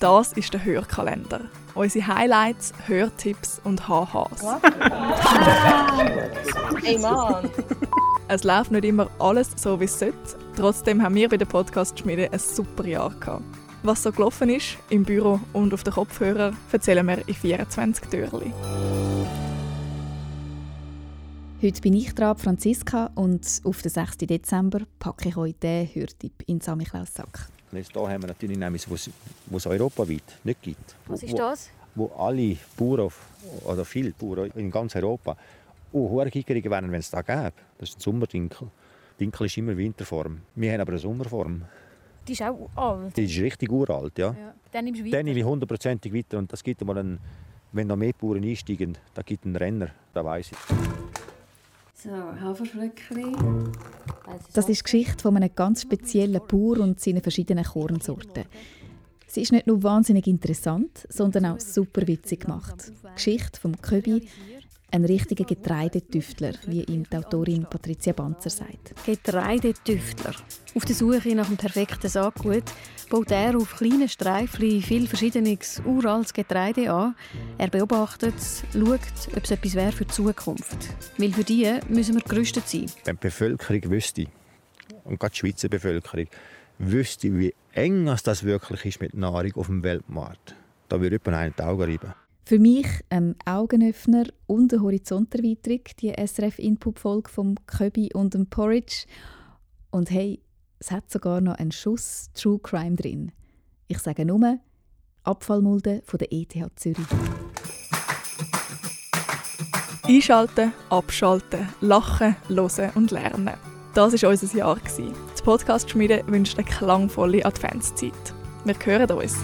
Das ist der Hörkalender. Unsere Highlights, Hörtipps und HHs. Ey Mann! Es läuft nicht immer alles so, wie es sollte. Trotzdem haben wir bei der Podcast-Schmiede ein super Jahr gehabt. Was so gelaufen ist, im Büro und auf den Kopfhörern, erzählen wir in 24 Türchen. Heute bin ich dran, Franziska, und auf den 6. Dezember packe ich euch den Hörtipp in Samichlaus Sack. Jetzt hier haben wir natürlich etwas, was es europaweit nicht gibt. Was ist wo, das? Wo alle Bauern, oder viele Bauern in ganz Europa, Kickerungen wären, wenn es da gäbe. Das ist ein Sommerdinkel. Dinkel ist immer Winterform. Wir haben aber eine Sommerform. Die ist auch alt. Die ist richtig uralt, ja. Ja. Dann nimmst du Dann weiter. nehme ich hundertprozentig weiter und das gibt mal einen, wenn noch mehr Bauern einsteigen, da gibt einen Renner, da weiß ich. So, Haferflöckchen. Das ist die Geschichte von einem ganz speziellen Bauer und seinen verschiedenen Kornsorten. Sie ist nicht nur wahnsinnig interessant, sondern auch super witzig gemacht. Die Geschichte vom Köbi, ein richtiger Getreidetüftler, wie ihm die Autorin Patricia Banzer sagt. Getreidetüftler. Auf der Suche nach dem perfekten Saatgut baut er auf kleinen Streifen viel verschiedenes uraltes Getreide an. Er beobachtet es, schaut, ob es etwas wäre für die Zukunft. Weil für die müssen wir gerüstet sein. Wenn die Bevölkerung wüsste, und gerade die Schweizer Bevölkerung, wüsste, wie eng das wirklich ist mit Nahrung auf dem Weltmarkt, da würde jemand einen die Augen reiben. Für mich ein Augenöffner und eine Horizonterweiterung, die SRF-Input-Folge vom Köbi und dem Porridge. Und hey, es hat sogar noch einen Schuss True Crime drin. Ich sage nur Abfallmulde von der ETH Zürich. Einschalten, abschalten, lachen, hören und lernen. Das war unser Jahr. Die Podcast-Schmiede wünscht eine klangvolle Adventszeit. Wir hören uns.